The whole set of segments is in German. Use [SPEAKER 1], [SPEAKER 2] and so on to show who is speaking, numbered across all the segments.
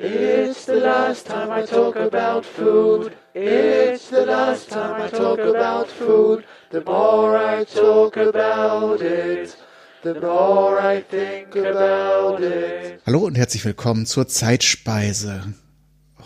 [SPEAKER 1] It's the last time I talk about food. It's the last time I talk about food. The more I talk about it, the more I think about it.
[SPEAKER 2] Hallo und herzlich willkommen zur Zeitspeise.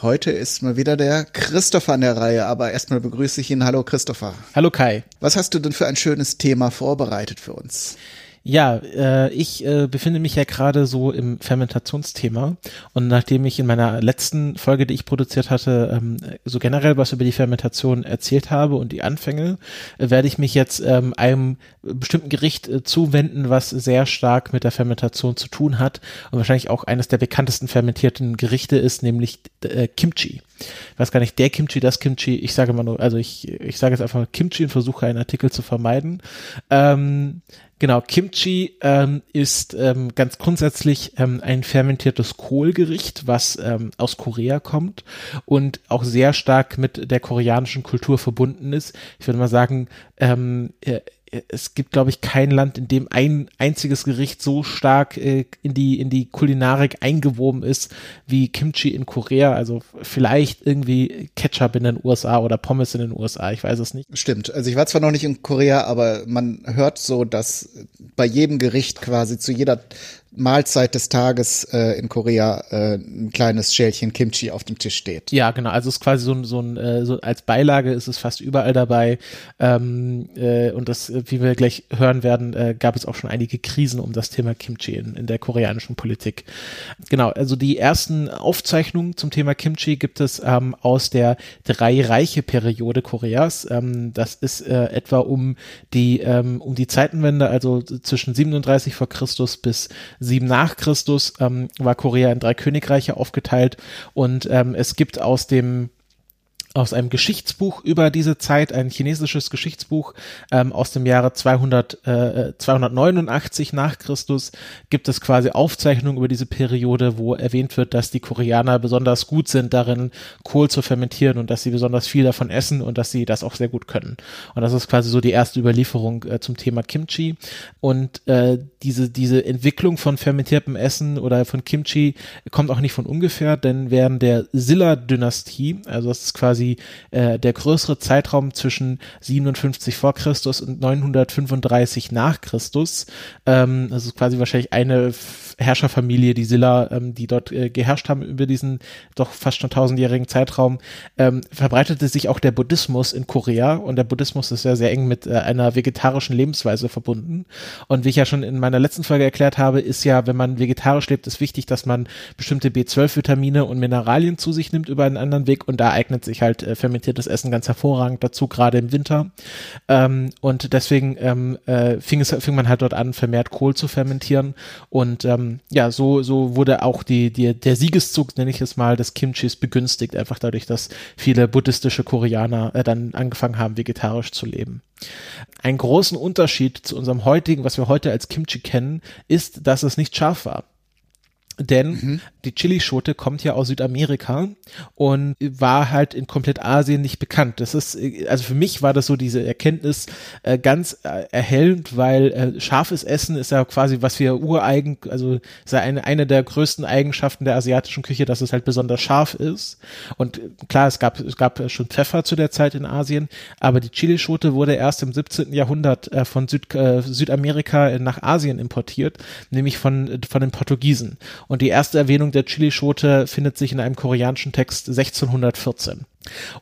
[SPEAKER 2] Heute ist mal wieder der Christopher an der Reihe, aber erstmal begrüße ich ihn. Hallo Christopher.
[SPEAKER 3] Hallo Kai.
[SPEAKER 2] Was hast du denn für ein schönes Thema vorbereitet für uns?
[SPEAKER 3] Ja, äh, ich äh, befinde mich ja gerade so im Fermentationsthema und nachdem ich in meiner letzten Folge, die ich produziert hatte, ähm, so generell was über die Fermentation erzählt habe und die Anfänge, äh, werde ich mich jetzt ähm, einem bestimmten Gericht äh, zuwenden, was sehr stark mit der Fermentation zu tun hat und wahrscheinlich auch eines der bekanntesten fermentierten Gerichte ist, nämlich äh, Kimchi. Ich weiß gar nicht, der Kimchi, das Kimchi, ich sage mal nur, also ich, ich sage jetzt einfach Kimchi und versuche einen Artikel zu vermeiden. Ähm, Genau, Kimchi ähm, ist ähm, ganz grundsätzlich ähm, ein fermentiertes Kohlgericht, was ähm, aus Korea kommt und auch sehr stark mit der koreanischen Kultur verbunden ist. Ich würde mal sagen, ähm, äh, es gibt, glaube ich, kein Land, in dem ein einziges Gericht so stark äh, in die in die Kulinarik eingewoben ist wie Kimchi in Korea. Also vielleicht irgendwie Ketchup in den USA oder Pommes in den USA. Ich weiß es nicht.
[SPEAKER 2] Stimmt. Also ich war zwar noch nicht in Korea, aber man hört so, dass bei jedem Gericht quasi zu jeder Mahlzeit des Tages äh, in Korea äh, ein kleines Schälchen Kimchi auf dem Tisch steht.
[SPEAKER 3] Ja, genau. Also es ist quasi so ein, so ein äh, so als Beilage ist es fast überall dabei. Ähm, äh, und das, wie wir gleich hören werden, äh, gab es auch schon einige Krisen um das Thema Kimchi in, in der koreanischen Politik. Genau. Also die ersten Aufzeichnungen zum Thema Kimchi gibt es ähm, aus der drei Reiche Periode Koreas. Ähm, das ist äh, etwa um die ähm, um die Zeitenwende, also zwischen 37 vor Christus bis 7 nach Christus ähm, war Korea in drei Königreiche aufgeteilt. Und ähm, es gibt aus dem aus einem Geschichtsbuch über diese Zeit, ein chinesisches Geschichtsbuch ähm, aus dem Jahre 200, äh, 289 nach Christus, gibt es quasi Aufzeichnungen über diese Periode, wo erwähnt wird, dass die Koreaner besonders gut sind darin, Kohl zu fermentieren und dass sie besonders viel davon essen und dass sie das auch sehr gut können. Und das ist quasi so die erste Überlieferung äh, zum Thema Kimchi. Und äh, diese, diese Entwicklung von fermentiertem Essen oder von Kimchi kommt auch nicht von ungefähr, denn während der Silla-Dynastie, also das ist quasi quasi äh, der größere Zeitraum zwischen 57 vor Christus und 935 nach Christus. Ähm, das ist quasi wahrscheinlich eine Herrscherfamilie, die Silla, ähm, die dort äh, geherrscht haben über diesen doch fast schon tausendjährigen Zeitraum, ähm, verbreitete sich auch der Buddhismus in Korea und der Buddhismus ist ja sehr eng mit äh, einer vegetarischen Lebensweise verbunden. Und wie ich ja schon in meiner letzten Folge erklärt habe, ist ja, wenn man vegetarisch lebt, ist wichtig, dass man bestimmte B12-Vitamine und Mineralien zu sich nimmt über einen anderen Weg und da eignet sich halt äh, fermentiertes Essen ganz hervorragend dazu, gerade im Winter. Ähm, und deswegen ähm, äh, fing, es, fing man halt dort an, vermehrt Kohl zu fermentieren und ähm, ja, so, so wurde auch die, die, der Siegeszug, nenne ich es mal, des Kimchis begünstigt, einfach dadurch, dass viele buddhistische Koreaner äh, dann angefangen haben, vegetarisch zu leben. Einen großen Unterschied zu unserem heutigen, was wir heute als Kimchi kennen, ist, dass es nicht scharf war. Denn mhm. die Chilischote kommt ja aus Südamerika und war halt in komplett Asien nicht bekannt. Das ist, also für mich war das so diese Erkenntnis äh, ganz äh, erhellend, weil äh, scharfes Essen ist ja quasi, was wir ureigen, also ist ja eine, eine der größten Eigenschaften der asiatischen Küche, dass es halt besonders scharf ist. Und klar, es gab, es gab schon Pfeffer zu der Zeit in Asien, aber die Chilischote wurde erst im 17. Jahrhundert äh, von Süd, äh, Südamerika nach Asien importiert, nämlich von, von den Portugiesen. Und die erste Erwähnung der Chilischote findet sich in einem koreanischen Text 1614.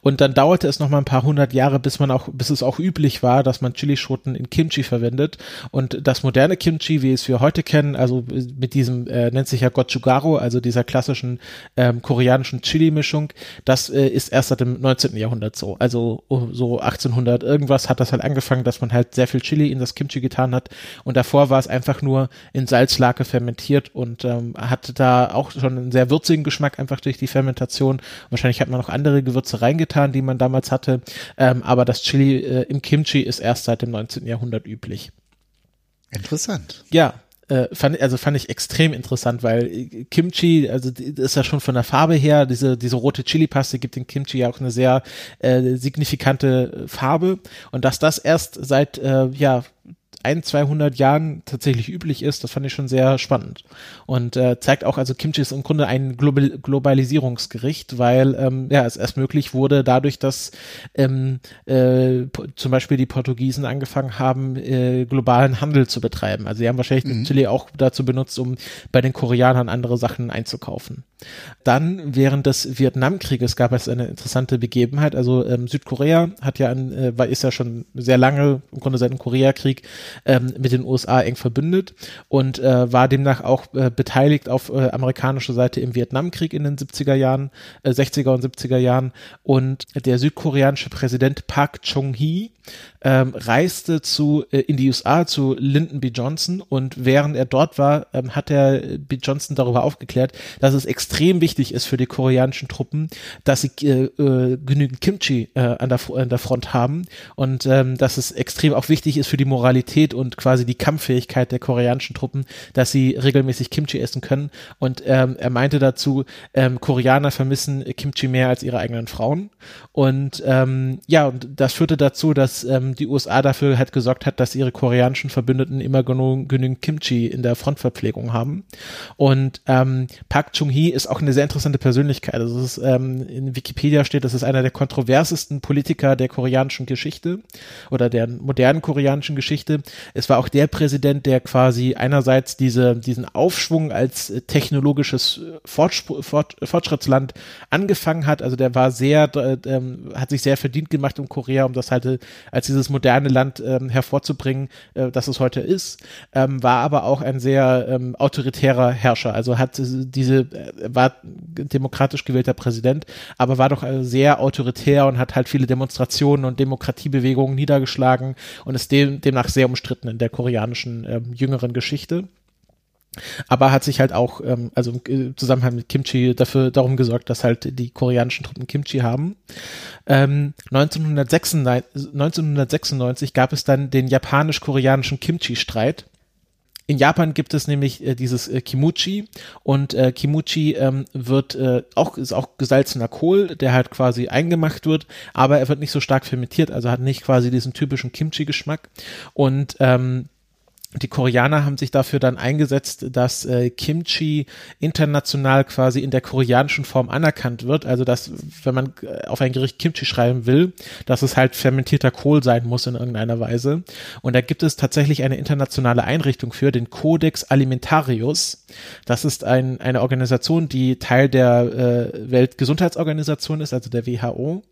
[SPEAKER 3] Und dann dauerte es noch mal ein paar hundert Jahre, bis man auch, bis es auch üblich war, dass man Chilischoten in Kimchi verwendet. Und das moderne Kimchi, wie es wir heute kennen, also mit diesem, äh, nennt sich ja Gochujaro, also dieser klassischen ähm, koreanischen Chili-Mischung, das äh, ist erst seit dem 19. Jahrhundert so. Also oh, so 1800 irgendwas hat das halt angefangen, dass man halt sehr viel Chili in das Kimchi getan hat. Und davor war es einfach nur in Salzlake fermentiert und ähm, hat da auch schon einen sehr würzigen Geschmack einfach durch die Fermentation. Wahrscheinlich hat man noch andere Gewürze Gewürze reingetan, die man damals hatte. Ähm, aber das Chili äh, im Kimchi ist erst seit dem 19. Jahrhundert üblich.
[SPEAKER 2] Interessant.
[SPEAKER 3] Ja, äh, fand, also fand ich extrem interessant, weil äh, Kimchi, also ist ja schon von der Farbe her, diese, diese rote Chili-Paste gibt dem Kimchi ja auch eine sehr äh, signifikante Farbe und dass das erst seit, äh, ja, ein, 200 Jahren tatsächlich üblich ist. Das fand ich schon sehr spannend und äh, zeigt auch, also Kimchi ist im Grunde ein Global Globalisierungsgericht, weil ähm, ja es erst möglich wurde dadurch, dass ähm, äh, zum Beispiel die Portugiesen angefangen haben, äh, globalen Handel zu betreiben. Also sie haben wahrscheinlich mhm. das Chili auch dazu benutzt, um bei den Koreanern andere Sachen einzukaufen. Dann während des Vietnamkrieges gab es eine interessante Begebenheit. Also ähm, Südkorea hat ja ein, äh, war, ist ja schon sehr lange, im Grunde seit dem Koreakrieg, ähm, mit den USA eng verbündet und äh, war demnach auch äh, beteiligt auf äh, amerikanischer Seite im Vietnamkrieg in den 70er Jahren, äh, 60er und 70er Jahren. Und der südkoreanische Präsident Park Chung-hee ähm, reiste zu äh, in die USA zu Lyndon B. Johnson und während er dort war, ähm, hat er B. Johnson darüber aufgeklärt, dass es extrem wichtig ist für die koreanischen Truppen, dass sie äh, äh, genügend Kimchi äh, an, der, an der Front haben und ähm, dass es extrem auch wichtig ist für die Moralität und quasi die Kampffähigkeit der koreanischen Truppen, dass sie regelmäßig Kimchi essen können. Und ähm, er meinte dazu, ähm, Koreaner vermissen Kimchi mehr als ihre eigenen Frauen. Und ähm, ja, und das führte dazu, dass ähm, die USA dafür halt gesorgt hat, dass ihre koreanischen Verbündeten immer genügend Kimchi in der Frontverpflegung haben. Und ähm, Park Chung-hee ist auch eine sehr interessante Persönlichkeit. Also ist, ähm, in Wikipedia steht, das ist einer der kontroversesten Politiker der koreanischen Geschichte oder der modernen koreanischen Geschichte. Es war auch der Präsident, der quasi einerseits diese, diesen Aufschwung als technologisches Fortspr Fort Fortschrittsland angefangen hat. Also der war sehr, äh, ähm, hat sich sehr verdient gemacht um Korea, um das halt als dieses moderne Land ähm, hervorzubringen, äh, das es heute ist, ähm, war aber auch ein sehr ähm, autoritärer Herrscher. Also hat diese, äh, war demokratisch gewählter Präsident, aber war doch äh, sehr autoritär und hat halt viele Demonstrationen und Demokratiebewegungen niedergeschlagen und ist dem, demnach sehr umstritten in der koreanischen ähm, jüngeren Geschichte aber hat sich halt auch, ähm, also im Zusammenhang mit Kimchi dafür darum gesorgt, dass halt die koreanischen Truppen Kimchi haben. Ähm, 1996, 1996 gab es dann den japanisch-koreanischen Kimchi-Streit. In Japan gibt es nämlich äh, dieses äh, Kimuchi und äh, Kimuchi ähm, wird äh, auch ist auch gesalzener Kohl, der halt quasi eingemacht wird, aber er wird nicht so stark fermentiert, also hat nicht quasi diesen typischen Kimchi-Geschmack und ähm, die Koreaner haben sich dafür dann eingesetzt, dass äh, Kimchi international quasi in der koreanischen Form anerkannt wird. Also dass, wenn man äh, auf ein Gericht Kimchi schreiben will, dass es halt fermentierter Kohl sein muss in irgendeiner Weise. Und da gibt es tatsächlich eine internationale Einrichtung für, den Codex Alimentarius. Das ist ein, eine Organisation, die Teil der äh, Weltgesundheitsorganisation ist, also der WHO.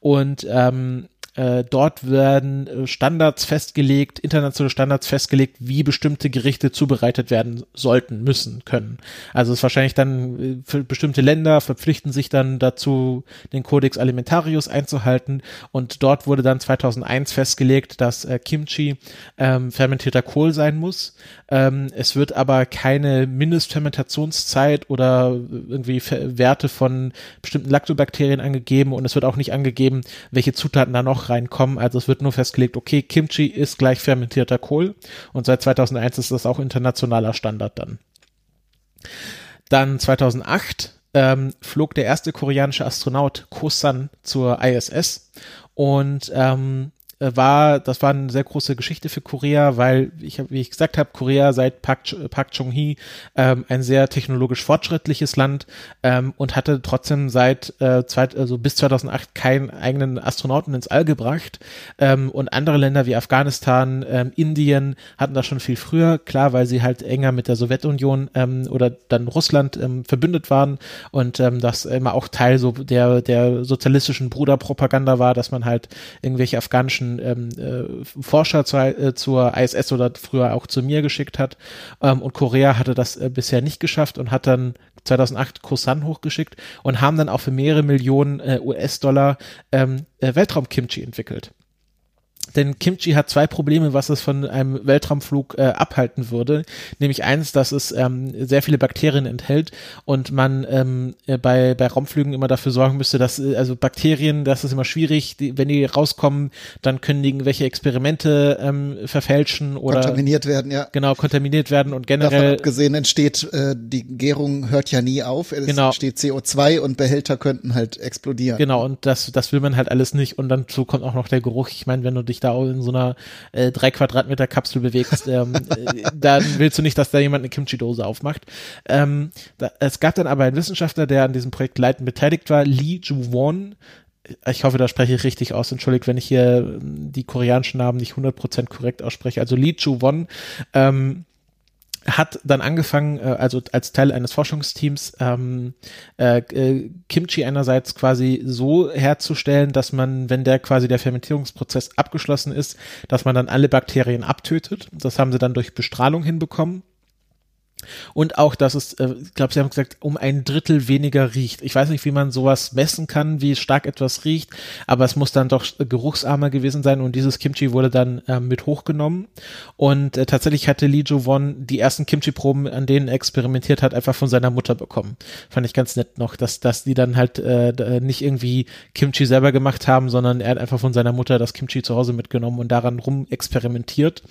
[SPEAKER 3] Und ähm, äh, dort werden äh, Standards festgelegt, internationale Standards festgelegt, wie bestimmte Gerichte zubereitet werden sollten, müssen, können. Also es ist wahrscheinlich dann äh, für bestimmte Länder verpflichten sich dann dazu, den Codex Alimentarius einzuhalten. Und dort wurde dann 2001 festgelegt, dass äh, Kimchi ähm, fermentierter Kohl sein muss. Ähm, es wird aber keine Mindestfermentationszeit oder irgendwie Werte von bestimmten Lactobakterien angegeben und es wird auch nicht angegeben, welche Zutaten da noch noch reinkommen. Also es wird nur festgelegt, okay, Kimchi ist gleich fermentierter Kohl und seit 2001 ist das auch internationaler Standard dann. Dann 2008 ähm, flog der erste koreanische Astronaut Kosan zur ISS und ähm, äh, war, das war eine sehr große Geschichte für Korea, weil ich wie ich gesagt habe, Korea seit Park, Park Chung-hee ähm, ein sehr technologisch fortschrittliches Land ähm, und hatte trotzdem seit äh, zwei, also bis 2008 keinen eigenen Astronauten ins All gebracht. Ähm, und andere Länder wie Afghanistan, ähm, Indien hatten das schon viel früher, klar, weil sie halt enger mit der Sowjetunion ähm, oder dann Russland ähm, verbündet waren. Und ähm, das immer auch Teil so der der sozialistischen Bruderpropaganda war, dass man halt irgendwelche afghanischen ähm, äh, Forscher zu, äh, zur ISS oder früher auch zu mir geschickt hat. Ähm, und Korea hatte das äh, bisher nicht geschafft und hat dann 2008 Kosan hochgeschickt und haben dann auch für mehrere Millionen äh, US-Dollar ähm, äh, Weltraum-Kimchi entwickelt. Denn Kimchi hat zwei Probleme, was es von einem Weltraumflug äh, abhalten würde. Nämlich eins, dass es ähm, sehr viele Bakterien enthält und man ähm, äh, bei, bei Raumflügen immer dafür sorgen müsste, dass äh, also Bakterien, das ist immer schwierig, die, wenn die rauskommen, dann können die irgendwelche Experimente ähm, verfälschen oder
[SPEAKER 2] kontaminiert werden, ja.
[SPEAKER 3] Genau, kontaminiert werden und generell.
[SPEAKER 2] Davon abgesehen entsteht, äh, die Gärung hört ja nie auf. Es genau. entsteht CO2 und Behälter könnten halt explodieren.
[SPEAKER 3] Genau, und das, das will man halt alles nicht und dann so kommt auch noch der Geruch. Ich meine, wenn du dich dich da in so einer äh, drei Quadratmeter Kapsel bewegst, ähm, äh, dann willst du nicht, dass da jemand eine Kimchi-Dose aufmacht. Ähm, da, es gab dann aber einen Wissenschaftler, der an diesem Projekt leitend beteiligt war, Lee Ju-won, ich hoffe, da spreche ich richtig aus. Entschuldigt, wenn ich hier ähm, die koreanischen Namen nicht 100% korrekt ausspreche. Also Lee Chu-won ähm, hat dann angefangen, äh, also als Teil eines Forschungsteams, ähm, äh, äh, Kimchi einerseits quasi so herzustellen, dass man, wenn der quasi der Fermentierungsprozess abgeschlossen ist, dass man dann alle Bakterien abtötet. Das haben sie dann durch Bestrahlung hinbekommen. Und auch, dass es, äh, ich glaube, Sie haben gesagt, um ein Drittel weniger riecht. Ich weiß nicht, wie man sowas messen kann, wie stark etwas riecht, aber es muss dann doch geruchsarmer gewesen sein und dieses Kimchi wurde dann äh, mit hochgenommen. Und äh, tatsächlich hatte Lee Jo Won die ersten Kimchi-Proben, an denen er experimentiert hat, einfach von seiner Mutter bekommen. Fand ich ganz nett noch, dass, dass die dann halt äh, nicht irgendwie Kimchi selber gemacht haben, sondern er hat einfach von seiner Mutter das Kimchi zu Hause mitgenommen und daran rum experimentiert.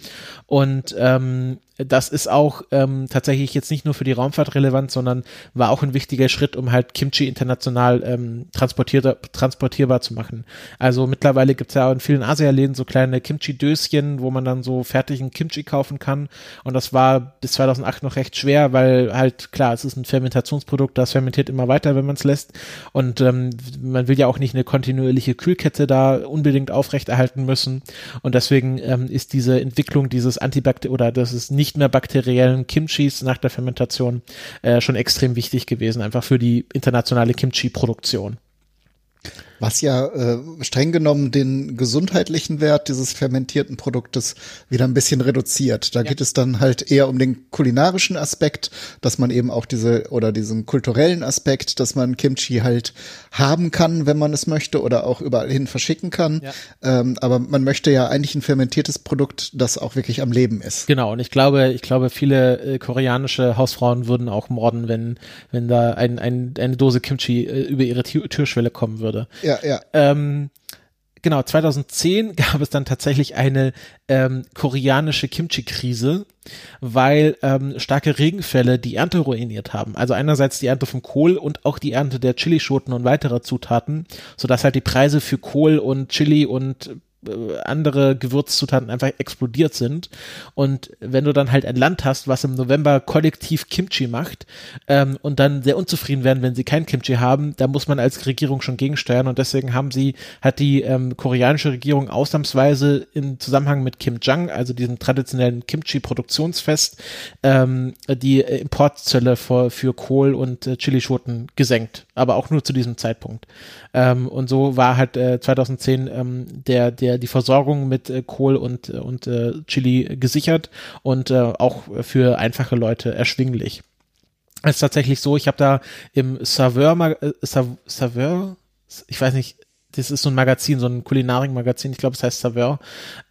[SPEAKER 3] Und ähm, das ist auch ähm, tatsächlich jetzt nicht nur für die Raumfahrt relevant, sondern war auch ein wichtiger Schritt, um halt Kimchi international ähm, transportierbar zu machen. Also mittlerweile gibt's ja in vielen Asialäden so kleine Kimchi-Döschen, wo man dann so fertigen Kimchi kaufen kann. Und das war bis 2008 noch recht schwer, weil halt klar, es ist ein Fermentationsprodukt, das fermentiert immer weiter, wenn man es lässt. Und ähm, man will ja auch nicht eine kontinuierliche Kühlkette da unbedingt aufrechterhalten müssen. Und deswegen ähm, ist diese Entwicklung dieses Antibakter oder das ist nicht mehr bakteriellen Kimchis nach der Fermentation äh, schon extrem wichtig gewesen, einfach für die internationale Kimchi-Produktion.
[SPEAKER 2] Was ja äh, streng genommen den gesundheitlichen Wert dieses fermentierten Produktes wieder ein bisschen reduziert. Da ja. geht es dann halt eher um den kulinarischen Aspekt, dass man eben auch diese oder diesen kulturellen Aspekt, dass man Kimchi halt haben kann, wenn man es möchte oder auch überall hin verschicken kann. Ja. Ähm, aber man möchte ja eigentlich ein fermentiertes Produkt, das auch wirklich am Leben ist.
[SPEAKER 3] Genau. Und ich glaube, ich glaube, viele äh, koreanische Hausfrauen würden auch morden, wenn wenn da ein, ein, eine Dose Kimchi äh, über ihre Türschwelle kommen würde.
[SPEAKER 2] Ja ja, ja.
[SPEAKER 3] Ähm, genau, 2010 gab es dann tatsächlich eine ähm, koreanische Kimchi-Krise, weil ähm, starke Regenfälle die Ernte ruiniert haben. Also einerseits die Ernte von Kohl und auch die Ernte der Chilischoten und weiterer Zutaten, sodass halt die Preise für Kohl und Chili und andere Gewürzzutaten einfach explodiert sind. Und wenn du dann halt ein Land hast, was im November kollektiv Kimchi macht ähm, und dann sehr unzufrieden werden, wenn sie kein Kimchi haben, da muss man als Regierung schon gegensteuern. Und deswegen haben sie, hat die ähm, koreanische Regierung ausnahmsweise im Zusammenhang mit Kim Jong, also diesem traditionellen Kimchi-Produktionsfest, ähm, die Importzölle für, für Kohl und äh, Chilischoten gesenkt. Aber auch nur zu diesem Zeitpunkt. Ähm, und so war halt äh, 2010 ähm, der, der, die Versorgung mit äh, Kohl und, und äh, Chili gesichert und äh, auch für einfache Leute erschwinglich. Es ist tatsächlich so, ich habe da im Saveur, äh, Saveur, ich weiß nicht, das ist so ein Magazin, so ein Kulinarik-Magazin, ich glaube, es heißt Saveur.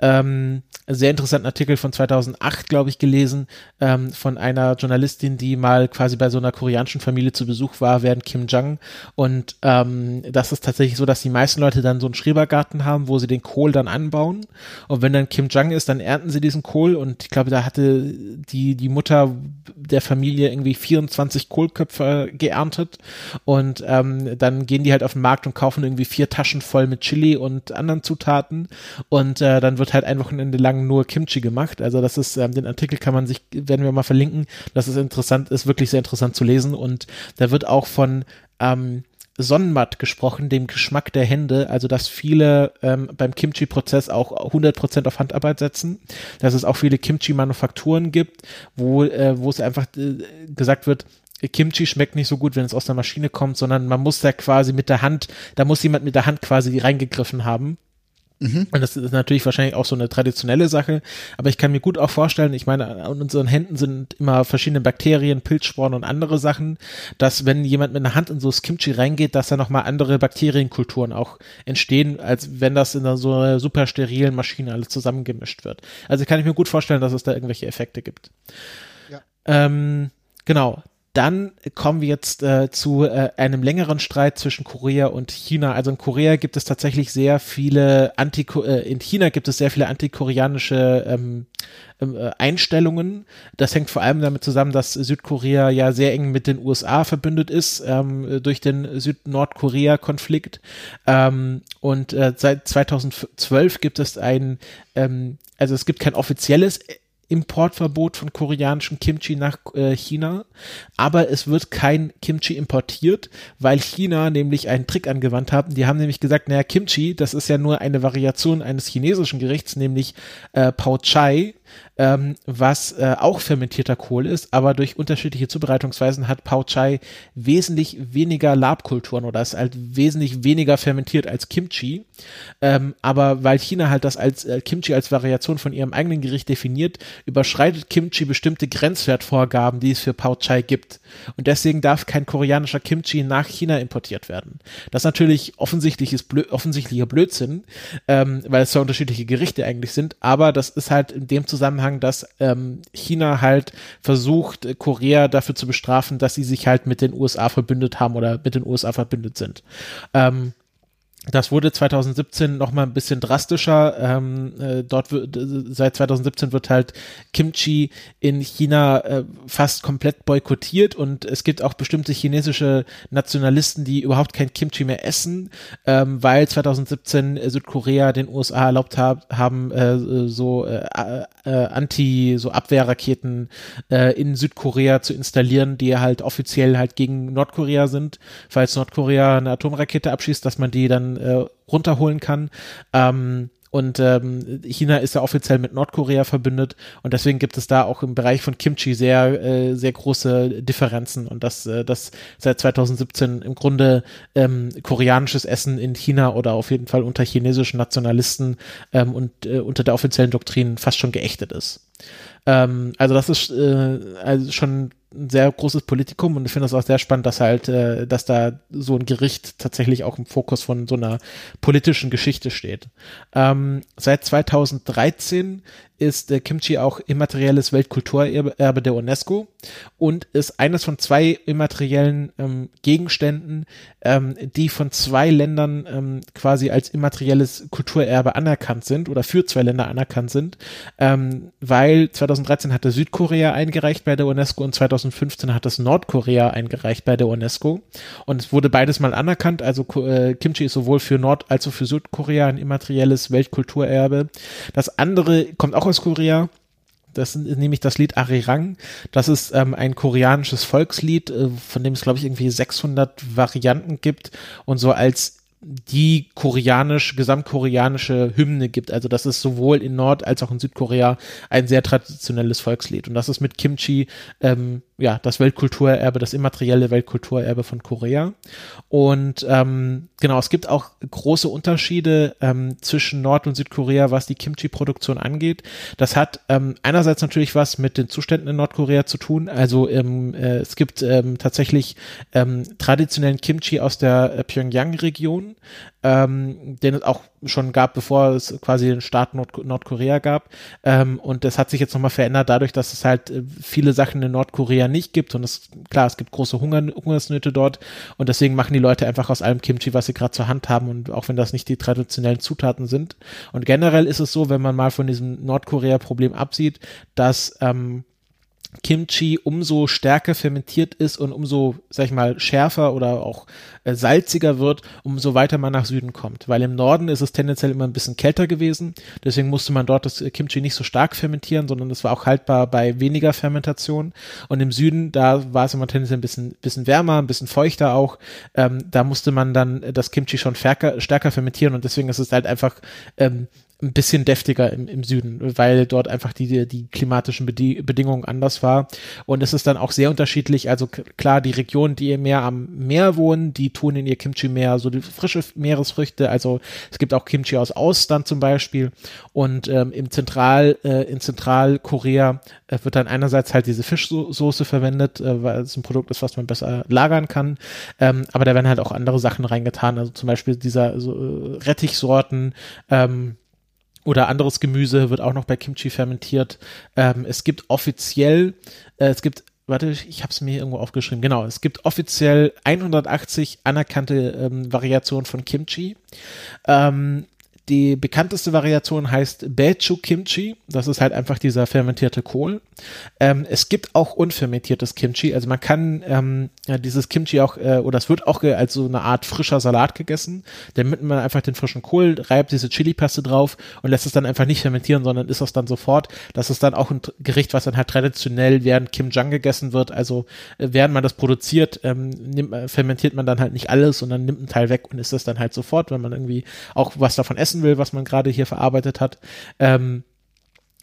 [SPEAKER 3] Ähm, sehr interessanten Artikel von 2008, glaube ich, gelesen, ähm, von einer Journalistin, die mal quasi bei so einer koreanischen Familie zu Besuch war, während Kim Jong. Und ähm, das ist tatsächlich so, dass die meisten Leute dann so einen Schrebergarten haben, wo sie den Kohl dann anbauen. Und wenn dann Kim Jong ist, dann ernten sie diesen Kohl. Und ich glaube, da hatte die, die Mutter der Familie irgendwie 24 Kohlköpfe geerntet. Und ähm, dann gehen die halt auf den Markt und kaufen irgendwie vier Taschen Taschen voll mit Chili und anderen Zutaten und äh, dann wird halt ein Wochenende lang nur Kimchi gemacht. Also das ist, ähm, den Artikel kann man sich, werden wir mal verlinken. Das ist interessant, ist wirklich sehr interessant zu lesen und da wird auch von ähm, Sonnenmatt gesprochen, dem Geschmack der Hände, also dass viele ähm, beim Kimchi-Prozess auch 100% auf Handarbeit setzen, dass es auch viele Kimchi-Manufakturen gibt, wo, äh, wo es einfach äh, gesagt wird, Kimchi schmeckt nicht so gut, wenn es aus der Maschine kommt, sondern man muss da quasi mit der Hand, da muss jemand mit der Hand quasi reingegriffen haben. Mhm. Und das ist natürlich wahrscheinlich auch so eine traditionelle Sache, aber ich kann mir gut auch vorstellen, ich meine, an unseren Händen sind immer verschiedene Bakterien, Pilzsporen und andere Sachen, dass wenn jemand mit einer Hand in so das Kimchi reingeht, dass da nochmal andere Bakterienkulturen auch entstehen, als wenn das in so einer super sterilen Maschine alles zusammengemischt wird. Also kann ich mir gut vorstellen, dass es da irgendwelche Effekte gibt. Ja. Ähm, genau dann kommen wir jetzt äh, zu äh, einem längeren Streit zwischen Korea und China. Also in Korea gibt es tatsächlich sehr viele Anti äh, in China gibt es sehr viele antikoreanische ähm, ähm, äh, Einstellungen. Das hängt vor allem damit zusammen, dass Südkorea ja sehr eng mit den USA verbündet ist ähm, durch den Süd-Nordkorea-Konflikt. Ähm, und äh, seit 2012 gibt es ein, ähm, also es gibt kein offizielles Importverbot von koreanischem Kimchi nach äh, China, aber es wird kein Kimchi importiert, weil China nämlich einen Trick angewandt haben. Die haben nämlich gesagt, naja, Kimchi, das ist ja nur eine Variation eines chinesischen Gerichts, nämlich äh, Pao Chai, ähm, was äh, auch fermentierter Kohl ist, aber durch unterschiedliche Zubereitungsweisen hat Pao Chai wesentlich weniger Labkulturen oder ist halt wesentlich weniger fermentiert als Kimchi. Ähm, aber weil China halt das als äh, Kimchi als Variation von ihrem eigenen Gericht definiert, überschreitet Kimchi bestimmte Grenzwertvorgaben, die es für Pao Chai gibt. Und deswegen darf kein koreanischer Kimchi nach China importiert werden. Das ist natürlich offensichtliches Blö offensichtlicher Blödsinn, ähm, weil es zwei unterschiedliche Gerichte eigentlich sind, aber das ist halt in dem Zusammenhang, dass ähm, China halt versucht, Korea dafür zu bestrafen, dass sie sich halt mit den USA verbündet haben oder mit den USA verbündet sind. Ähm, das wurde 2017 noch mal ein bisschen drastischer. Ähm, äh, dort wird, seit 2017 wird halt Kimchi in China äh, fast komplett boykottiert und es gibt auch bestimmte chinesische Nationalisten, die überhaupt kein Kimchi mehr essen, ähm, weil 2017 Südkorea den USA erlaubt hab, haben, äh, so äh, äh, Anti, so Abwehrraketen äh, in Südkorea zu installieren, die halt offiziell halt gegen Nordkorea sind, falls Nordkorea eine Atomrakete abschießt, dass man die dann äh, runterholen kann. Ähm, und ähm, China ist ja offiziell mit Nordkorea verbündet und deswegen gibt es da auch im Bereich von Kimchi sehr, äh, sehr große Differenzen und das, äh, das seit 2017 im Grunde ähm, koreanisches Essen in China oder auf jeden Fall unter chinesischen Nationalisten ähm, und äh, unter der offiziellen Doktrin fast schon geächtet ist. Ähm, also das ist äh, also schon ein sehr großes Politikum und ich finde es auch sehr spannend, dass halt, äh, dass da so ein Gericht tatsächlich auch im Fokus von so einer politischen Geschichte steht. Ähm, seit 2013 ist äh, Kimchi auch immaterielles Weltkulturerbe der UNESCO und ist eines von zwei immateriellen ähm, Gegenständen, ähm, die von zwei Ländern ähm, quasi als immaterielles Kulturerbe anerkannt sind oder für zwei Länder anerkannt sind, ähm, weil 2013 hatte Südkorea eingereicht bei der UNESCO und 2015 hat das Nordkorea eingereicht bei der UNESCO. Und es wurde beides mal anerkannt, also äh, Kimchi ist sowohl für Nord- als auch für Südkorea ein immaterielles Weltkulturerbe. Das andere kommt auch aus Korea. Das ist nämlich das Lied Arirang. Das ist ähm, ein koreanisches Volkslied, äh, von dem es, glaube ich, irgendwie 600 Varianten gibt und so als die koreanisch, gesamtkoreanische Hymne gibt. Also das ist sowohl in Nord- als auch in Südkorea ein sehr traditionelles Volkslied. Und das ist mit Kimchi ähm, ja, das Weltkulturerbe, das immaterielle Weltkulturerbe von Korea. Und ähm, genau, es gibt auch große Unterschiede ähm, zwischen Nord- und Südkorea, was die Kimchi-Produktion angeht. Das hat ähm, einerseits natürlich was mit den Zuständen in Nordkorea zu tun. Also ähm, äh, es gibt ähm, tatsächlich ähm, traditionellen Kimchi aus der äh, Pyongyang-Region, ähm, den es auch schon gab, bevor es quasi den Staat Nord Nordkorea gab. Ähm, und das hat sich jetzt nochmal verändert dadurch, dass es halt äh, viele Sachen in Nordkorea nicht gibt. Und es, klar, es gibt große Hunger, Hungersnöte dort. Und deswegen machen die Leute einfach aus allem Kimchi, was sie gerade zur Hand haben. Und auch wenn das nicht die traditionellen Zutaten sind. Und generell ist es so, wenn man mal von diesem Nordkorea-Problem absieht, dass ähm, Kimchi umso stärker fermentiert ist und umso, sag ich mal, schärfer oder auch äh, salziger wird, umso weiter man nach Süden kommt. Weil im Norden ist es tendenziell immer ein bisschen kälter gewesen. Deswegen musste man dort das Kimchi nicht so stark fermentieren, sondern es war auch haltbar bei weniger Fermentation. Und im Süden, da war es immer tendenziell ein bisschen, bisschen wärmer, ein bisschen feuchter auch. Ähm, da musste man dann das Kimchi schon stärker, stärker fermentieren und deswegen ist es halt einfach ähm, ein bisschen deftiger im, im Süden, weil dort einfach die, die klimatischen Bedi Bedingungen anders war. Und es ist dann auch sehr unterschiedlich. Also klar, die Regionen, die mehr am Meer wohnen, die tun in ihr Kimchi mehr so die frische Meeresfrüchte. Also es gibt auch Kimchi aus Austern zum Beispiel. Und ähm, im Zentral, äh, in Zentralkorea äh, wird dann einerseits halt diese Fischsoße verwendet, äh, weil es ein Produkt ist, was man besser lagern kann. Ähm, aber da werden halt auch andere Sachen reingetan. Also zum Beispiel dieser so, äh, Rettichsorten, ähm, oder anderes Gemüse wird auch noch bei Kimchi fermentiert. Ähm, es gibt offiziell, äh, es gibt warte, ich habe es mir irgendwo aufgeschrieben. Genau, es gibt offiziell 180 anerkannte ähm, Variationen von Kimchi. Ähm, die bekannteste Variation heißt Bechu Kimchi. Das ist halt einfach dieser fermentierte Kohl. Ähm, es gibt auch unfermentiertes Kimchi. Also man kann ähm, ja, dieses Kimchi auch, äh, oder es wird auch als so eine Art frischer Salat gegessen. Damit man einfach den frischen Kohl reibt, diese Chili-Paste drauf und lässt es dann einfach nicht fermentieren, sondern ist das dann sofort. Das ist dann auch ein Gericht, was dann halt traditionell während Kimjang gegessen wird. Also äh, während man das produziert, ähm, nimmt, fermentiert man dann halt nicht alles, sondern nimmt einen Teil weg und isst das dann halt sofort, wenn man irgendwie auch was davon essen will, was man gerade hier verarbeitet hat. Ähm,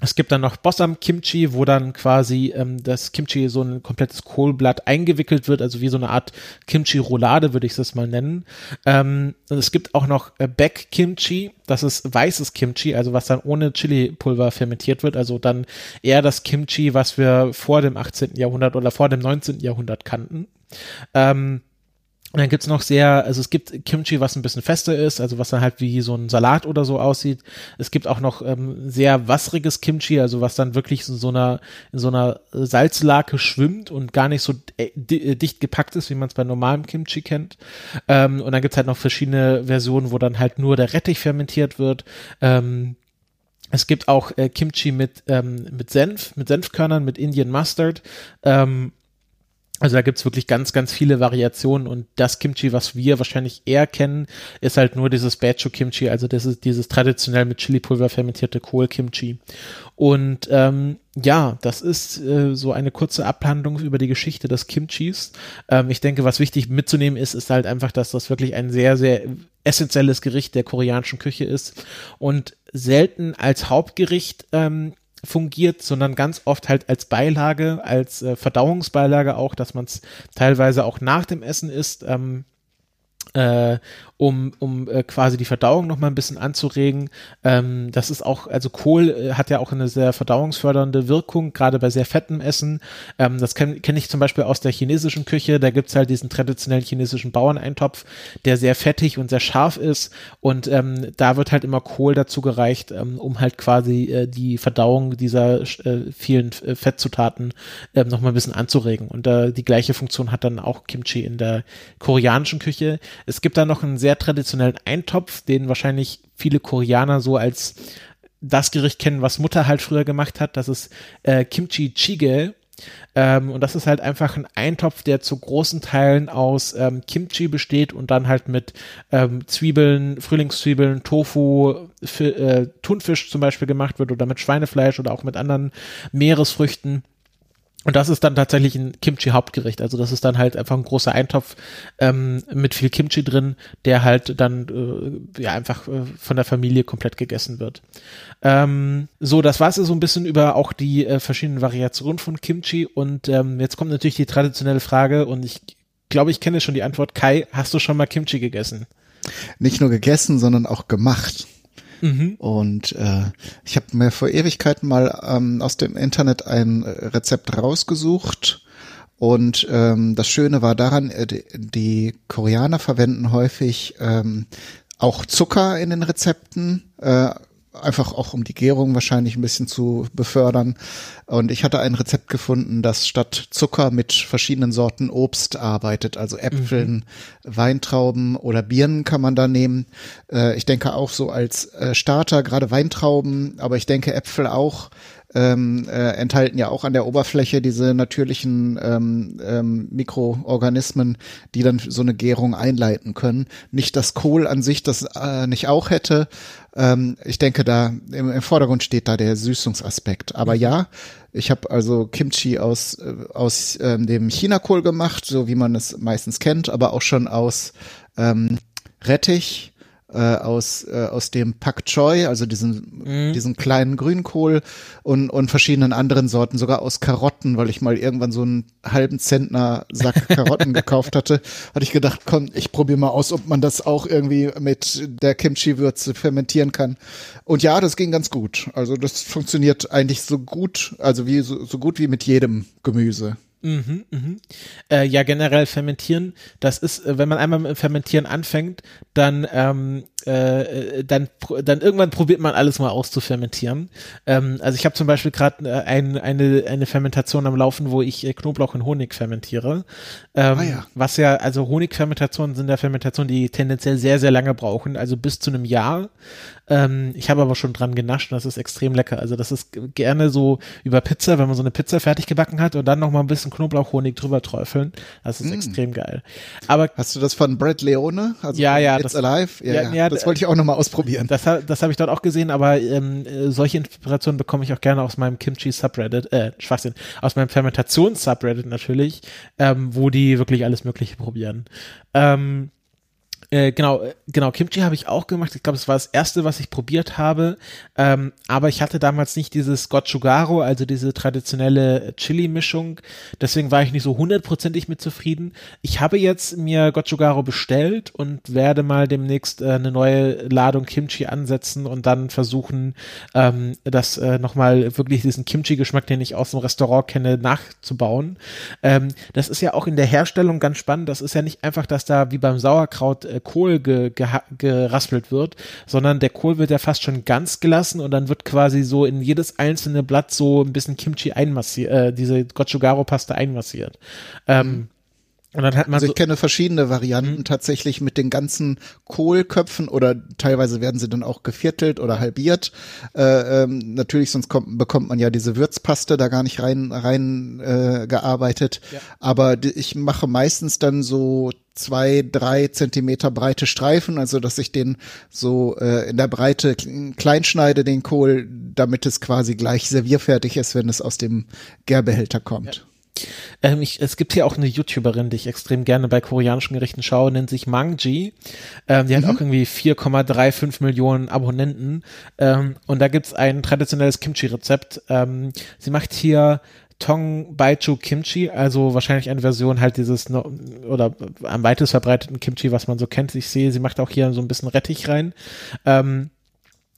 [SPEAKER 3] es gibt dann noch Bossam Kimchi, wo dann quasi ähm, das Kimchi so ein komplettes Kohlblatt eingewickelt wird, also wie so eine Art Kimchi-Roulade, würde ich das mal nennen. Ähm, es gibt auch noch äh, Back Kimchi, das ist weißes Kimchi, also was dann ohne Chili-Pulver fermentiert wird, also dann eher das Kimchi, was wir vor dem 18. Jahrhundert oder vor dem 19. Jahrhundert kannten. Ähm, und dann gibt's noch sehr, also es gibt Kimchi, was ein bisschen fester ist, also was dann halt wie so ein Salat oder so aussieht. Es gibt auch noch ähm, sehr wasseriges Kimchi, also was dann wirklich in so einer, in so einer Salzlake schwimmt und gar nicht so äh, dicht gepackt ist, wie man es bei normalem Kimchi kennt. Ähm, und dann gibt's halt noch verschiedene Versionen, wo dann halt nur der Rettich fermentiert wird. Ähm, es gibt auch äh, Kimchi mit, ähm, mit Senf, mit Senfkörnern, mit Indian Mustard. Ähm, also da gibt's wirklich ganz, ganz viele Variationen und das Kimchi, was wir wahrscheinlich eher kennen, ist halt nur dieses Bacho Kimchi, also das ist dieses traditionell mit Chili-Pulver fermentierte Kohl-Kimchi. Und ähm, ja, das ist äh, so eine kurze Abhandlung über die Geschichte des Kimchis. Ähm, ich denke, was wichtig mitzunehmen ist, ist halt einfach, dass das wirklich ein sehr, sehr essentielles Gericht der koreanischen Küche ist und selten als Hauptgericht ähm, fungiert, sondern ganz oft halt als Beilage, als äh, Verdauungsbeilage auch, dass man es teilweise auch nach dem Essen isst. Ähm, äh, um, um äh, quasi die Verdauung noch mal ein bisschen anzuregen. Ähm, das ist auch, also Kohl äh, hat ja auch eine sehr verdauungsfördernde Wirkung, gerade bei sehr fettem Essen. Ähm, das kenne kenn ich zum Beispiel aus der chinesischen Küche. Da gibt's halt diesen traditionellen chinesischen Bauerneintopf, der sehr fettig und sehr scharf ist. Und ähm, da wird halt immer Kohl dazu gereicht, ähm, um halt quasi äh, die Verdauung dieser äh, vielen äh, Fettzutaten äh, noch mal ein bisschen anzuregen. Und äh, die gleiche Funktion hat dann auch Kimchi in der koreanischen Küche. Es gibt da noch einen sehr traditionellen Eintopf, den wahrscheinlich viele Koreaner so als das Gericht kennen, was Mutter halt früher gemacht hat. Das ist äh, Kimchi Jjigae. Ähm, und das ist halt einfach ein Eintopf, der zu großen Teilen aus ähm, Kimchi besteht und dann halt mit ähm, Zwiebeln, Frühlingszwiebeln, Tofu, äh, Thunfisch zum Beispiel gemacht wird oder mit Schweinefleisch oder auch mit anderen Meeresfrüchten. Und das ist dann tatsächlich ein Kimchi-Hauptgericht. Also das ist dann halt einfach ein großer Eintopf ähm, mit viel Kimchi drin, der halt dann äh, ja einfach äh, von der Familie komplett gegessen wird. Ähm, so, das war es so ein bisschen über auch die äh, verschiedenen Variationen von Kimchi. Und ähm, jetzt kommt natürlich die traditionelle Frage und ich glaube, ich kenne schon die Antwort. Kai, hast du schon mal Kimchi gegessen?
[SPEAKER 2] Nicht nur gegessen, sondern auch gemacht. Mhm. Und äh, ich habe mir vor Ewigkeiten mal ähm, aus dem Internet ein Rezept rausgesucht. Und ähm, das Schöne war daran, äh, die, Koreaner verwenden häufig ähm, auch Zucker in den Rezepten. Äh, einfach auch um die Gärung wahrscheinlich ein bisschen zu befördern. Und ich hatte ein Rezept gefunden, das statt Zucker mit verschiedenen Sorten Obst arbeitet, also Äpfeln, mhm. Weintrauben oder Birnen kann man da nehmen. Äh, ich denke auch so als äh, Starter, gerade Weintrauben, aber ich denke Äpfel auch ähm, äh, enthalten ja auch an der Oberfläche diese natürlichen ähm, ähm, Mikroorganismen, die dann so eine Gärung einleiten können. Nicht das Kohl an sich das äh, nicht auch hätte. Ähm, ich denke, da im, im Vordergrund steht da der Süßungsaspekt. Aber ja, ich habe also Kimchi aus, äh, aus ähm, dem Chinakohl gemacht, so wie man es meistens kennt, aber auch schon aus ähm, Rettich, äh, aus, äh, aus dem Pak Choi, also diesen, mhm. diesen kleinen Grünkohl und, und verschiedenen anderen Sorten, sogar aus Karotten, weil ich mal irgendwann so einen halben Zentner Sack Karotten gekauft hatte, hatte ich gedacht, komm, ich probiere mal aus, ob man das auch irgendwie mit der Kimchi-Würze fermentieren kann. Und ja, das ging ganz gut. Also das funktioniert eigentlich so gut, also wie so, so gut wie mit jedem Gemüse.
[SPEAKER 3] Mhm, mhm. Äh, ja, generell fermentieren, das ist, äh, wenn man einmal mit Fermentieren anfängt, dann ähm, äh, dann, dann irgendwann probiert man alles mal aus zu fermentieren. Ähm, also ich habe zum Beispiel gerade äh, ein, eine, eine Fermentation am Laufen, wo ich äh, Knoblauch und Honig fermentiere. Ähm, ah, ja. Was ja, also Honigfermentationen sind ja Fermentationen, die tendenziell sehr, sehr lange brauchen, also bis zu einem Jahr. Ähm, ich habe aber schon dran genascht und das ist extrem lecker. Also das ist gerne so über Pizza, wenn man so eine Pizza fertig gebacken hat und dann noch mal ein bisschen Knoblauchhonig drüber träufeln. Das ist mm. extrem geil. Aber
[SPEAKER 2] hast du das von Brett Leone?
[SPEAKER 3] Also ja, ja,
[SPEAKER 2] It's das, Alive. Ja, ja, ja, das wollte ich auch noch mal ausprobieren.
[SPEAKER 3] Das, das habe ich dort auch gesehen, aber ähm, solche Inspirationen bekomme ich auch gerne aus meinem Kimchi Subreddit, äh, Schwachsinn, aus meinem Fermentations Subreddit natürlich, ähm, wo die wirklich alles Mögliche probieren. Ähm, äh, genau, äh, genau, Kimchi habe ich auch gemacht. Ich glaube, es war das erste, was ich probiert habe. Ähm, aber ich hatte damals nicht dieses Gochugaro, also diese traditionelle Chili-Mischung. Deswegen war ich nicht so hundertprozentig mit zufrieden. Ich habe jetzt mir Gochugaro bestellt und werde mal demnächst äh, eine neue Ladung Kimchi ansetzen und dann versuchen, ähm, das äh, nochmal wirklich diesen Kimchi-Geschmack, den ich aus dem Restaurant kenne, nachzubauen. Ähm, das ist ja auch in der Herstellung ganz spannend. Das ist ja nicht einfach, dass da wie beim Sauerkraut äh, Kohl ge, ge, geraspelt wird, sondern der Kohl wird ja fast schon ganz gelassen und dann wird quasi so in jedes einzelne Blatt so ein bisschen Kimchi einmassiert, äh, diese Gochugaro-Paste einmassiert. Ähm, mhm.
[SPEAKER 2] Und dann hat man also ich so kenne verschiedene Varianten mhm. tatsächlich mit den ganzen Kohlköpfen oder teilweise werden sie dann auch geviertelt oder halbiert. Äh, ähm, natürlich, sonst kommt, bekommt man ja diese Würzpaste da gar nicht rein, rein äh, gearbeitet. Ja. Aber ich mache meistens dann so zwei, drei Zentimeter breite Streifen, also dass ich den so äh, in der Breite klein schneide, den Kohl, damit es quasi gleich servierfertig ist, wenn es aus dem Gärbehälter kommt.
[SPEAKER 3] Ja. Ähm, ich, es gibt hier auch eine YouTuberin, die ich extrem gerne bei koreanischen Gerichten schaue, nennt sich Mangji. Ähm, die mhm. hat auch irgendwie 4,35 Millionen Abonnenten. Ähm, und da gibt's ein traditionelles Kimchi-Rezept. Ähm, sie macht hier Tong Baichu Kimchi, also wahrscheinlich eine Version halt dieses oder am weitest verbreiteten Kimchi, was man so kennt. Ich sehe, sie macht auch hier so ein bisschen Rettich rein. Ähm,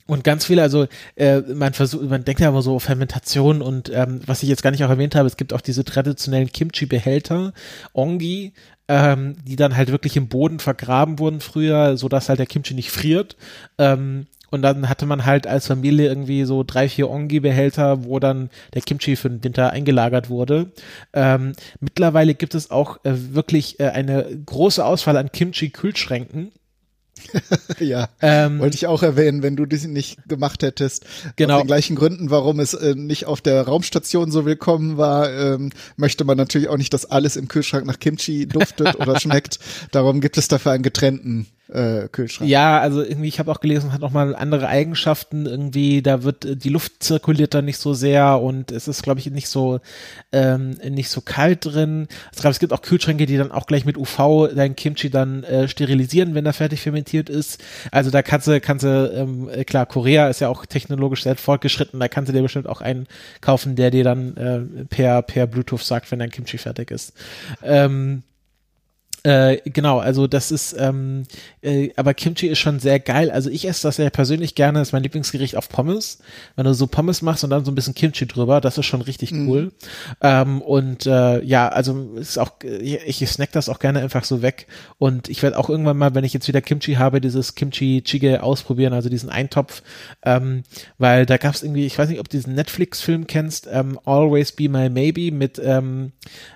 [SPEAKER 3] und ganz viele, also äh, man versucht, man denkt ja immer so Fermentation und ähm, was ich jetzt gar nicht auch erwähnt habe, es gibt auch diese traditionellen Kimchi-Behälter, Ongi, ähm, die dann halt wirklich im Boden vergraben wurden früher, so dass halt der Kimchi nicht friert. Ähm, und dann hatte man halt als Familie irgendwie so drei, vier Ongi-Behälter, wo dann der Kimchi für den Winter eingelagert wurde. Ähm, mittlerweile gibt es auch äh, wirklich äh, eine große Auswahl an Kimchi-Kühlschränken
[SPEAKER 2] ja, ähm, wollte ich auch erwähnen, wenn du das nicht gemacht hättest. Genau. Aus den gleichen Gründen, warum es äh, nicht auf der Raumstation so willkommen war, ähm, möchte man natürlich auch nicht, dass alles im Kühlschrank nach Kimchi duftet oder schmeckt. Darum gibt es dafür einen getrennten äh, Kühlschrank.
[SPEAKER 3] Ja, also irgendwie, ich habe auch gelesen, hat nochmal andere Eigenschaften. Irgendwie, da wird äh, die Luft zirkuliert da nicht so sehr und es ist, glaube ich, nicht so ähm, nicht so kalt drin. Ich glaube, es gibt auch Kühlschränke, die dann auch gleich mit UV dein Kimchi dann äh, sterilisieren, wenn er fertig fermentiert ist. Also da kannst du, kannst du, ähm, äh, klar, Korea ist ja auch technologisch sehr fortgeschritten, da kannst du dir bestimmt auch einen kaufen, der dir dann äh, per, per Bluetooth sagt, wenn dein Kimchi fertig ist. Ähm, äh, genau, also das ist, ähm, äh, aber Kimchi ist schon sehr geil. Also ich esse das ja persönlich gerne, das ist mein Lieblingsgericht auf Pommes. Wenn du so Pommes machst und dann so ein bisschen Kimchi drüber, das ist schon richtig mhm. cool. Ähm, und äh, ja, also ist auch, ich, ich snack das auch gerne einfach so weg. Und ich werde auch irgendwann mal, wenn ich jetzt wieder Kimchi habe, dieses Kimchi Chige ausprobieren, also diesen Eintopf, ähm, weil da gab es irgendwie, ich weiß nicht, ob du diesen Netflix-Film kennst, ähm, Always Be My Maybe mit ähm,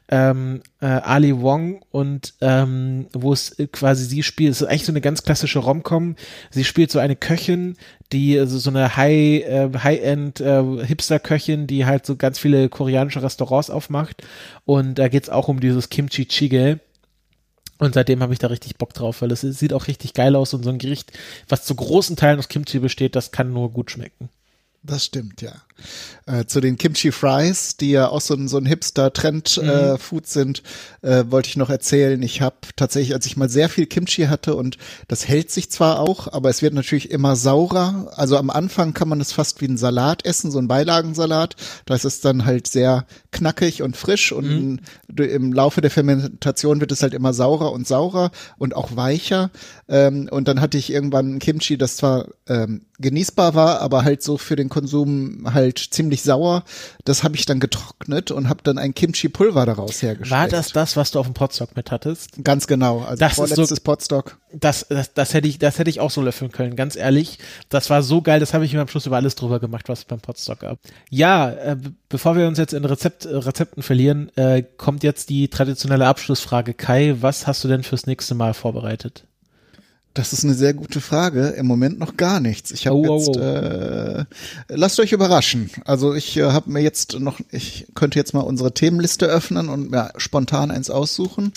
[SPEAKER 3] ähm, äh, Ali Wong und ähm, wo es quasi sie spielt, es ist eigentlich so eine ganz klassische Romcom. Sie spielt so eine Köchin, die also so eine High äh, High-End äh, Hipster Köchin, die halt so ganz viele koreanische Restaurants aufmacht und da geht's auch um dieses Kimchi Jjigae. Und seitdem habe ich da richtig Bock drauf, weil es sieht auch richtig geil aus und so ein Gericht, was zu großen Teilen aus Kimchi besteht, das kann nur gut schmecken.
[SPEAKER 2] Das stimmt, ja. Äh, zu den Kimchi Fries, die ja auch so ein, so ein Hipster-Trend-Food mhm. äh, sind, äh, wollte ich noch erzählen. Ich habe tatsächlich, als ich mal sehr viel Kimchi hatte und das hält sich zwar auch, aber es wird natürlich immer saurer. Also am Anfang kann man es fast wie ein Salat essen, so ein Beilagensalat. Da ist es dann halt sehr knackig und frisch und mhm. im Laufe der Fermentation wird es halt immer saurer und saurer und auch weicher. Ähm, und dann hatte ich irgendwann Kimchi, das zwar ähm, genießbar war, aber halt so für den Konsum halt halt ziemlich sauer. Das habe ich dann getrocknet und habe dann ein Kimchi-Pulver daraus hergestellt.
[SPEAKER 3] War das das, was du auf dem Potstock mit hattest?
[SPEAKER 2] Ganz genau. Also
[SPEAKER 3] Das ist
[SPEAKER 2] vorletztes
[SPEAKER 3] so-
[SPEAKER 2] Potstock.
[SPEAKER 3] Das, das, das hätte ich, das hätte ich auch so löffeln können, ganz ehrlich. Das war so geil, das habe ich mir am Schluss über alles drüber gemacht, was es beim Potstock gab. Ja, äh, bevor wir uns jetzt in Rezept, äh, Rezepten verlieren, äh, kommt jetzt die traditionelle Abschlussfrage. Kai, was hast du denn fürs nächste Mal vorbereitet?
[SPEAKER 2] Das ist eine sehr gute Frage. Im Moment noch gar nichts. Ich habe
[SPEAKER 3] Oh, oh,
[SPEAKER 2] jetzt,
[SPEAKER 3] oh.
[SPEAKER 2] Äh, lasst euch überraschen. Also ich äh, habe mir jetzt noch, ich könnte jetzt mal unsere Themenliste öffnen und mir spontan eins aussuchen.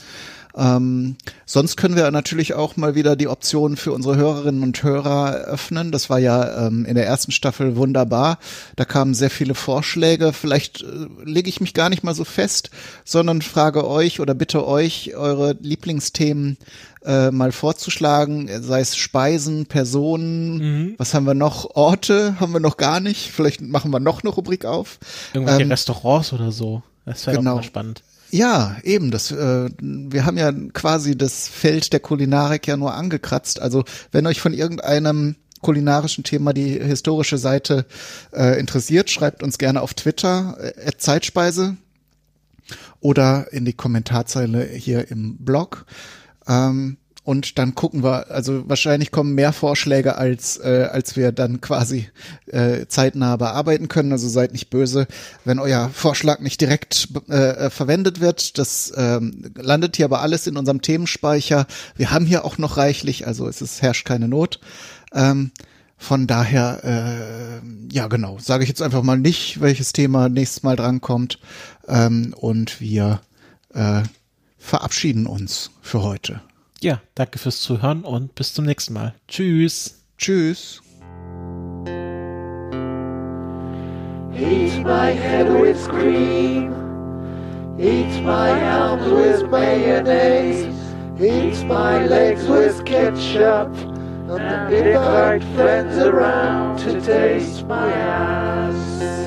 [SPEAKER 2] Ähm, sonst können wir natürlich auch mal wieder die Option für unsere Hörerinnen und Hörer öffnen. Das war ja ähm, in der ersten Staffel wunderbar. Da kamen sehr viele Vorschläge. Vielleicht äh, lege ich mich gar nicht mal so fest, sondern frage euch oder bitte euch, eure Lieblingsthemen äh, mal vorzuschlagen, sei es Speisen, Personen, was haben wir noch? Orte haben wir noch gar nicht. Vielleicht machen wir noch eine Rubrik auf.
[SPEAKER 3] Irgendwelche
[SPEAKER 2] Ähm,
[SPEAKER 3] Restaurants oder so? Das wäre
[SPEAKER 2] genau.
[SPEAKER 3] doch mal spannend.
[SPEAKER 2] Ja, eben. Das, äh, wir haben ja quasi das Feld der Kulinarik ja nur angekratzt. Also wenn euch von irgendeinem kulinarischen Thema die historische Seite äh, interessiert, schreibt uns gerne auf Twitter äh, Zeitspeise oder in die Kommentarzeile hier im Blog. Ähm, und dann gucken wir, also wahrscheinlich kommen mehr Vorschläge, als, äh, als wir dann quasi äh, zeitnah bearbeiten können. Also seid nicht böse, wenn euer Vorschlag nicht direkt äh, verwendet wird. Das ähm, landet hier aber alles in unserem Themenspeicher. Wir haben hier auch noch reichlich, also es ist, herrscht keine Not. Ähm, von daher, äh, ja genau, sage ich jetzt einfach mal nicht, welches Thema nächstes Mal drankommt. Ähm, und wir äh, verabschieden uns für heute.
[SPEAKER 3] Ja, danke fürs Zuhören und bis zum nächsten Mal. Tschüss.
[SPEAKER 2] Tschüss.
[SPEAKER 1] Eat my head with cream. Eat my arms with mayonnaise. Eat my legs with ketchup. And invite friends around to taste my ass.